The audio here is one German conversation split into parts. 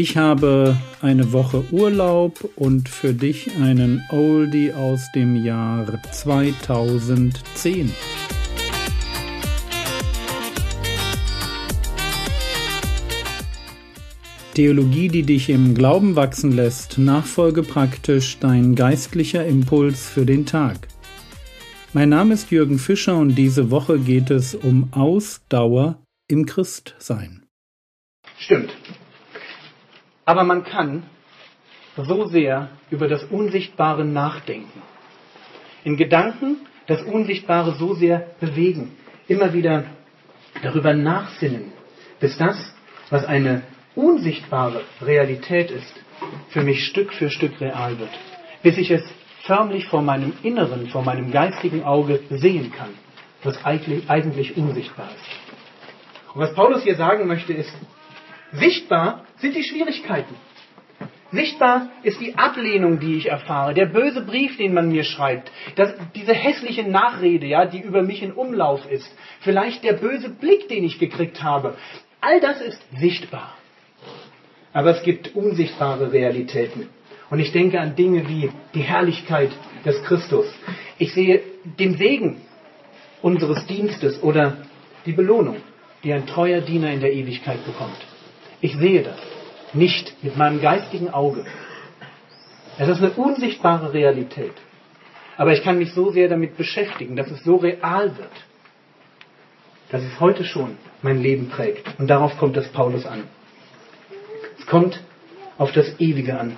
Ich habe eine Woche Urlaub und für dich einen Oldie aus dem Jahr 2010. Theologie, die dich im Glauben wachsen lässt, nachfolge praktisch dein geistlicher Impuls für den Tag. Mein Name ist Jürgen Fischer und diese Woche geht es um Ausdauer im Christsein. Stimmt. Aber man kann so sehr über das Unsichtbare nachdenken. In Gedanken das Unsichtbare so sehr bewegen. Immer wieder darüber nachsinnen, bis das, was eine unsichtbare Realität ist, für mich Stück für Stück real wird. Bis ich es förmlich vor meinem Inneren, vor meinem geistigen Auge sehen kann, was eigentlich, eigentlich unsichtbar ist. Und was Paulus hier sagen möchte, ist, Sichtbar sind die Schwierigkeiten. Sichtbar ist die Ablehnung, die ich erfahre, der böse Brief, den man mir schreibt, das, diese hässliche Nachrede, ja, die über mich in Umlauf ist, vielleicht der böse Blick, den ich gekriegt habe. All das ist sichtbar. Aber es gibt unsichtbare Realitäten. Und ich denke an Dinge wie die Herrlichkeit des Christus. Ich sehe den Segen unseres Dienstes oder die Belohnung, die ein treuer Diener in der Ewigkeit bekommt. Ich sehe das nicht mit meinem geistigen Auge. Es ist eine unsichtbare Realität. Aber ich kann mich so sehr damit beschäftigen, dass es so real wird, dass es heute schon mein Leben prägt. Und darauf kommt es Paulus an. Es kommt auf das Ewige an.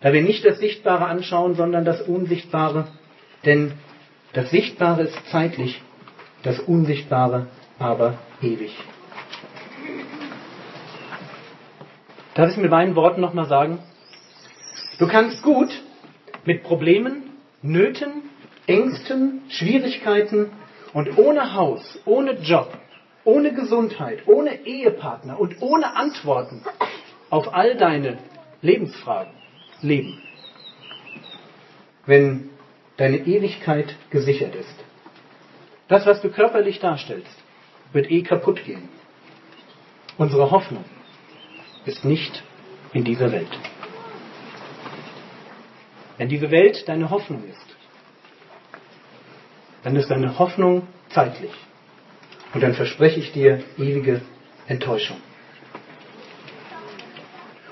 Da wir nicht das Sichtbare anschauen, sondern das Unsichtbare. Denn das Sichtbare ist zeitlich, das Unsichtbare aber ewig. Darf ich es mit meinen Worten nochmal sagen? Du kannst gut mit Problemen, Nöten, Ängsten, Schwierigkeiten und ohne Haus, ohne Job, ohne Gesundheit, ohne Ehepartner und ohne Antworten auf all deine Lebensfragen leben. Wenn deine Ewigkeit gesichert ist. Das, was du körperlich darstellst, wird eh kaputt gehen. Unsere Hoffnung ist nicht in dieser Welt. Wenn diese Welt deine Hoffnung ist, dann ist deine Hoffnung zeitlich. Und dann verspreche ich dir ewige Enttäuschung.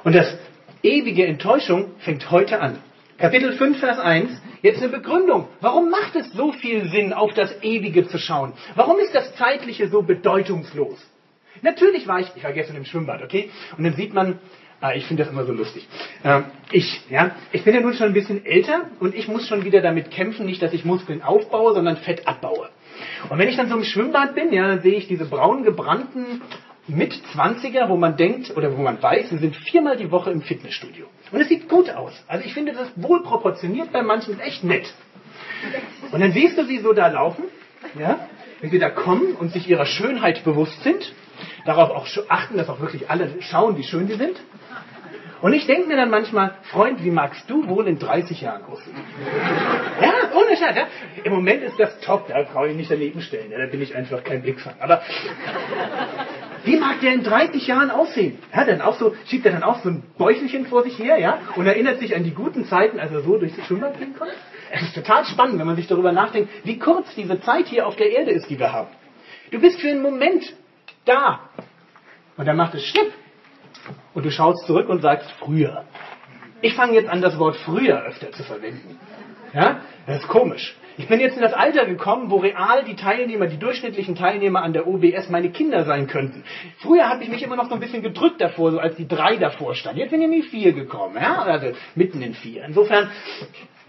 Und das ewige Enttäuschung fängt heute an. Kapitel 5, Vers 1, jetzt eine Begründung. Warum macht es so viel Sinn, auf das Ewige zu schauen? Warum ist das Zeitliche so bedeutungslos? Natürlich war ich, ich war gestern im Schwimmbad, okay? Und dann sieht man, ah, ich finde das immer so lustig. Äh, ich, ja, ich bin ja nun schon ein bisschen älter und ich muss schon wieder damit kämpfen, nicht, dass ich Muskeln aufbaue, sondern Fett abbaue. Und wenn ich dann so im Schwimmbad bin, ja, dann sehe ich diese braun gebrannten mit 20er, wo man denkt oder wo man weiß, sie sind viermal die Woche im Fitnessstudio. Und es sieht gut aus. Also ich finde das wohl proportioniert, bei manchen echt nett. Und dann siehst du sie so da laufen, ja, wenn sie da kommen und sich ihrer Schönheit bewusst sind darauf auch achten, dass auch wirklich alle schauen, wie schön sie sind. Und ich denke mir dann manchmal, Freund, wie magst du wohl in 30 Jahren aussehen? Ja, ohne Scheiß. Ja. Im Moment ist das top, da brauche ich nicht daneben stellen. Ja, da bin ich einfach kein Blickfang. Aber wie mag der in 30 Jahren aussehen? Ja, dann auch so, schiebt er dann auch so ein Bäuchelchen vor sich her, ja, und erinnert sich an die guten Zeiten, als er so durch die Schwimmbad gehen konnte. Es ist total spannend, wenn man sich darüber nachdenkt, wie kurz diese Zeit hier auf der Erde ist, die wir haben. Du bist für einen Moment da. Und dann macht es Schnipp. Und du schaust zurück und sagst früher. Ich fange jetzt an, das Wort früher öfter zu verwenden. Ja? Das ist komisch. Ich bin jetzt in das Alter gekommen, wo real die Teilnehmer, die durchschnittlichen Teilnehmer an der OBS meine Kinder sein könnten. Früher habe ich mich immer noch so ein bisschen gedrückt davor, so als die drei davor standen. Jetzt sind ja nie vier gekommen, ja? also mitten in vier. Insofern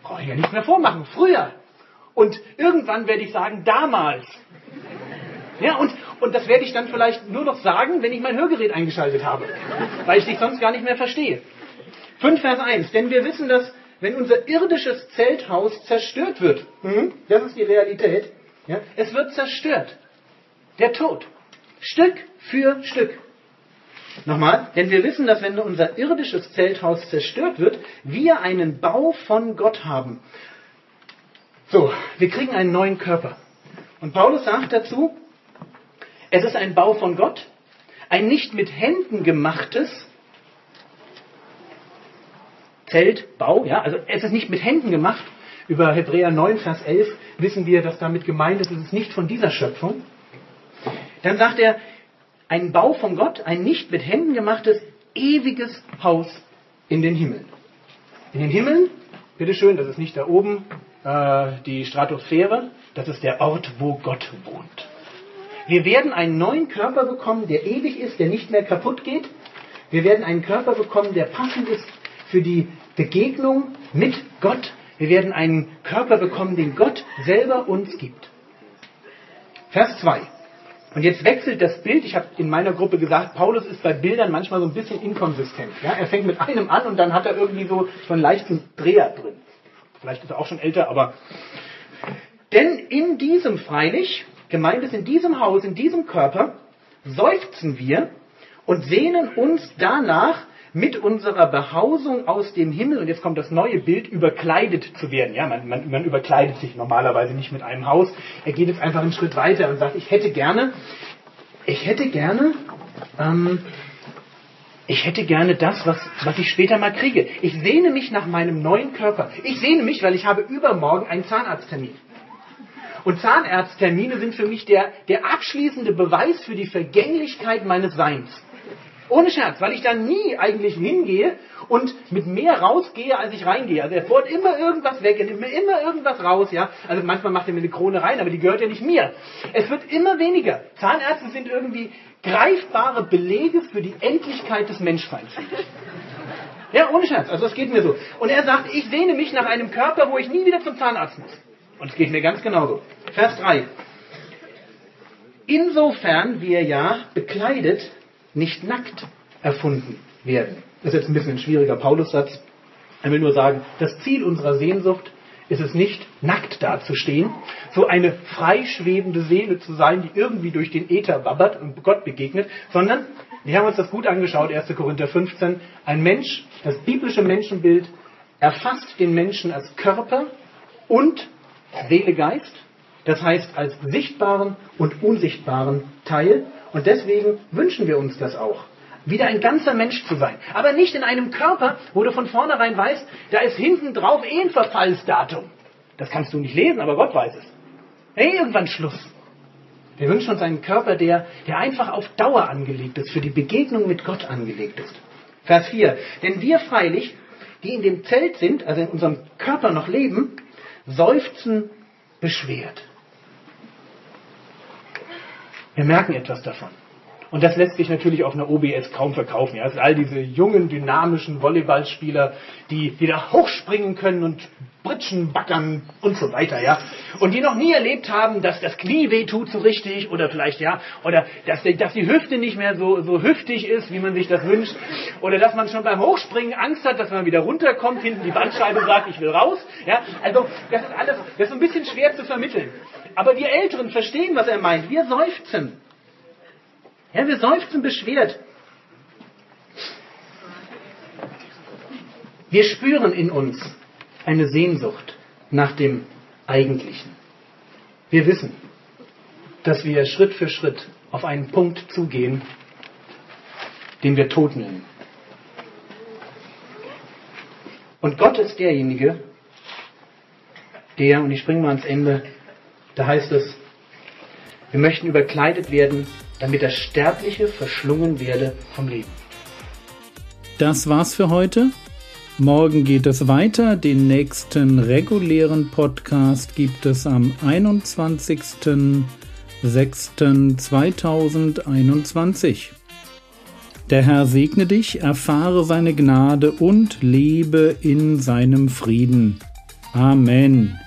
brauche ich ja nichts mehr vormachen. Früher. Und irgendwann werde ich sagen, damals. Ja, und, und das werde ich dann vielleicht nur noch sagen, wenn ich mein Hörgerät eingeschaltet habe, weil ich dich sonst gar nicht mehr verstehe. 5 Vers 1. Denn wir wissen, dass wenn unser irdisches Zelthaus zerstört wird, mhm, das ist die Realität, ja, es wird zerstört. Der Tod. Stück für Stück. Nochmal, denn wir wissen, dass wenn unser irdisches Zelthaus zerstört wird, wir einen Bau von Gott haben. So, wir kriegen einen neuen Körper. Und Paulus sagt dazu, es ist ein Bau von Gott, ein nicht mit Händen gemachtes, Zeltbau, ja, also es ist nicht mit Händen gemacht. Über Hebräer 9, Vers 11 wissen wir, dass damit gemeint ist, es ist nicht von dieser Schöpfung. Dann sagt er, ein Bau von Gott, ein nicht mit Händen gemachtes, ewiges Haus in den Himmeln. In den Himmeln, bitteschön, das ist nicht da oben äh, die Stratosphäre, das ist der Ort, wo Gott wohnt. Wir werden einen neuen Körper bekommen, der ewig ist, der nicht mehr kaputt geht. Wir werden einen Körper bekommen, der passend ist für die Begegnung mit Gott. Wir werden einen Körper bekommen, den Gott selber uns gibt. Vers 2. Und jetzt wechselt das Bild. Ich habe in meiner Gruppe gesagt, Paulus ist bei Bildern manchmal so ein bisschen inkonsistent. Ja, er fängt mit einem an und dann hat er irgendwie so, so einen leichten Dreher drin. Vielleicht ist er auch schon älter, aber. Denn in diesem freilich, gemeint ist in diesem Haus, in diesem Körper, seufzen wir und sehnen uns danach, mit unserer Behausung aus dem Himmel, und jetzt kommt das neue Bild, überkleidet zu werden. Ja, man, man, man überkleidet sich normalerweise nicht mit einem Haus. Er geht jetzt einfach einen Schritt weiter und sagt, ich hätte gerne, ich hätte gerne, ähm, ich hätte gerne das, was, was ich später mal kriege. Ich sehne mich nach meinem neuen Körper. Ich sehne mich, weil ich habe übermorgen einen Zahnarzttermin. Und Zahnarzttermine sind für mich der, der abschließende Beweis für die Vergänglichkeit meines Seins. Ohne Scherz, weil ich da nie eigentlich hingehe und mit mehr rausgehe, als ich reingehe. Also er bohrt immer irgendwas weg, er nimmt mir immer irgendwas raus, ja. Also manchmal macht er mir eine Krone rein, aber die gehört ja nicht mir. Es wird immer weniger. Zahnärzte sind irgendwie greifbare Belege für die Endlichkeit des Menschseins. Ja, ohne Scherz. Also das geht mir so. Und er sagt, ich sehne mich nach einem Körper, wo ich nie wieder zum Zahnarzt muss. Und es geht mir ganz genauso. Vers 3. Insofern wir ja bekleidet nicht nackt erfunden werden. Das ist jetzt ein bisschen ein schwieriger Paulussatz. Er will nur sagen, das Ziel unserer Sehnsucht ist es nicht, nackt dazustehen, so eine freischwebende Seele zu sein, die irgendwie durch den Äther wabbert und Gott begegnet, sondern, wir haben uns das gut angeschaut, 1. Korinther 15, ein Mensch, das biblische Menschenbild erfasst den Menschen als Körper und Seele, Geist, das heißt als sichtbaren und unsichtbaren Teil und deswegen wünschen wir uns das auch. Wieder ein ganzer Mensch zu sein. Aber nicht in einem Körper, wo du von vornherein weißt, da ist hinten drauf eh ein Verfallsdatum. Das kannst du nicht lesen, aber Gott weiß es. Hey, irgendwann Schluss. Wir wünschen uns einen Körper, der, der einfach auf Dauer angelegt ist, für die Begegnung mit Gott angelegt ist. Vers 4. Denn wir freilich, die in dem Zelt sind, also in unserem Körper noch leben, seufzen beschwert. Wir merken etwas davon. Und das lässt sich natürlich auf einer OBS kaum verkaufen. Ja. Also all diese jungen, dynamischen Volleyballspieler, die, da hochspringen können und Britschen backern und so weiter, ja. Und die noch nie erlebt haben, dass das Knie weh tut so richtig oder vielleicht, ja, oder dass, dass die Hüfte nicht mehr so, so hüftig ist, wie man sich das wünscht. Oder dass man schon beim Hochspringen Angst hat, dass man wieder runterkommt, hinten die Bandscheibe sagt, ich will raus, ja. Also, das ist alles, das ist ein bisschen schwer zu vermitteln. Aber wir Älteren verstehen, was er meint. Wir seufzen. Ja, wir seufzen beschwert. Wir spüren in uns eine Sehnsucht nach dem Eigentlichen. Wir wissen, dass wir Schritt für Schritt auf einen Punkt zugehen, den wir Tod nennen. Und Gott ist derjenige, der, und ich springe mal ans Ende, da heißt es, wir möchten überkleidet werden, damit das Sterbliche verschlungen werde vom Leben. Das war's für heute. Morgen geht es weiter. Den nächsten regulären Podcast gibt es am 21.06.2021. Der Herr segne dich, erfahre seine Gnade und lebe in seinem Frieden. Amen.